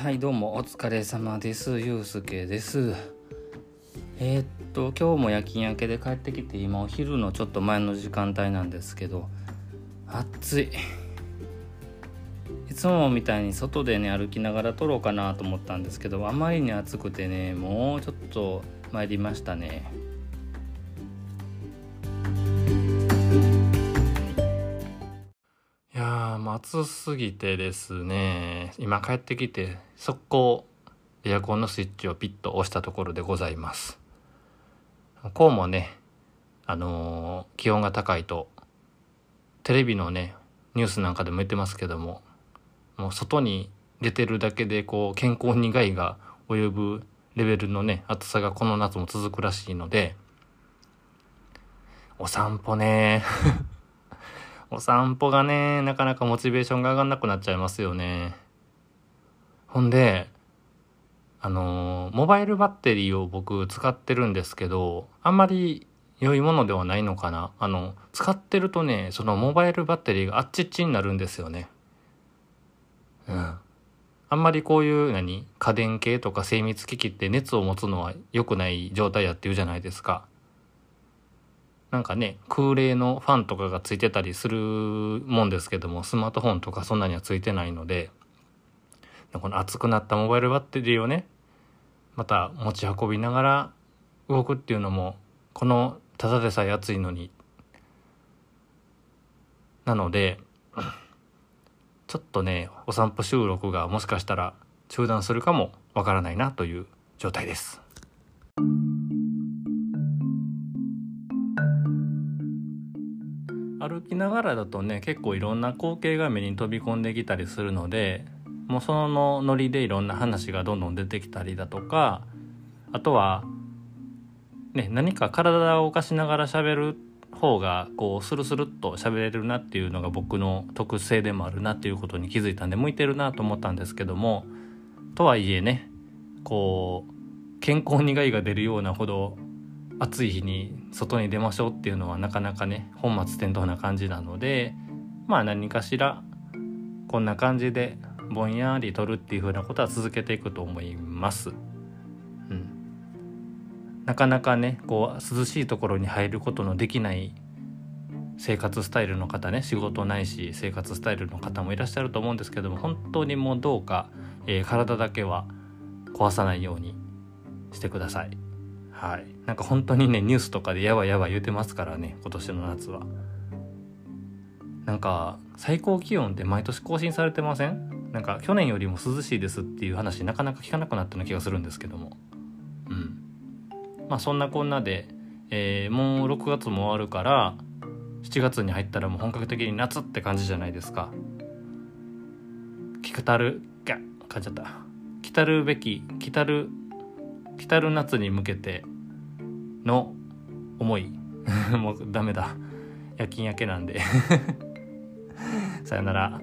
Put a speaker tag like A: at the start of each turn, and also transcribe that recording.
A: はいどうもお疲れ様です。ゆうすけです。えー、っと今日も夜勤明けで帰ってきて今お昼のちょっと前の時間帯なんですけど暑い。いつもみたいに外でね歩きながら撮ろうかなと思ったんですけどあまりに暑くてねもうちょっと参りましたね。暑すぎてですね今帰ってきて速攻エアコンのスイッチをピッと押したところでございます。こうもねあのー、気温が高いとテレビのねニュースなんかでも言ってますけどももう外に出てるだけでこう健康に害が及ぶレベルのね暑さがこの夏も続くらしいのでお散歩ね。お散歩がね、なかなかモチベーションが上がんなくなっちゃいますよね。ほんで、あの、モバイルバッテリーを僕使ってるんですけど、あんまり良いものではないのかな。あの、使ってるとね、そのモバイルバッテリーがあっちっちになるんですよね。うん。あんまりこういう何家電系とか精密機器って熱を持つのは良くない状態やっていうじゃないですか。なんかね、空冷のファンとかがついてたりするもんですけども、スマートフォンとかそんなにはついてないので、この熱くなったモバイルバッテリーをね、また持ち運びながら動くっていうのも、このただでさえ暑いのに。なので、ちょっとね、お散歩収録がもしかしたら中断するかもわからないなという状態です。歩きながらだとね結構いろんな光景が目に飛び込んできたりするのでもうそのノリでいろんな話がどんどん出てきたりだとかあとはね何か体を動かしながら喋る方がこうスルスルっと喋れるなっていうのが僕の特性でもあるなっていうことに気づいたんで向いてるなと思ったんですけどもとはいえねこう健康に害が出るようなほど暑い日に外に出ましょうっていうのはなかなかね本末転倒な感じなのでまあ何かしらこんな感じでぼんやり撮るっていう風なことは続けていくと思います。うん、なかなかねこう涼しいところに入ることのできない生活スタイルの方ね仕事ないし生活スタイルの方もいらっしゃると思うんですけども本当にもうどうか、えー、体だけは壊さないようにしてください。はい。なんか本当にね、ニュースとかでやばいやばい言うてますからね、今年の夏は。なんか、最高気温って毎年更新されてません？なんか去年よりも涼しいですっていう話なかなか聞かなくなったような気がするんですけども。うん。まあそんなこんなで、えー、もう6月も終わるから、7月に入ったらもう本格的に夏って感じじゃないですか。来たる、が、噛んじゃった。来たるべき、来たる、来たる夏に向けての思い。もうダメだ。夜勤明けなんで。さよなら。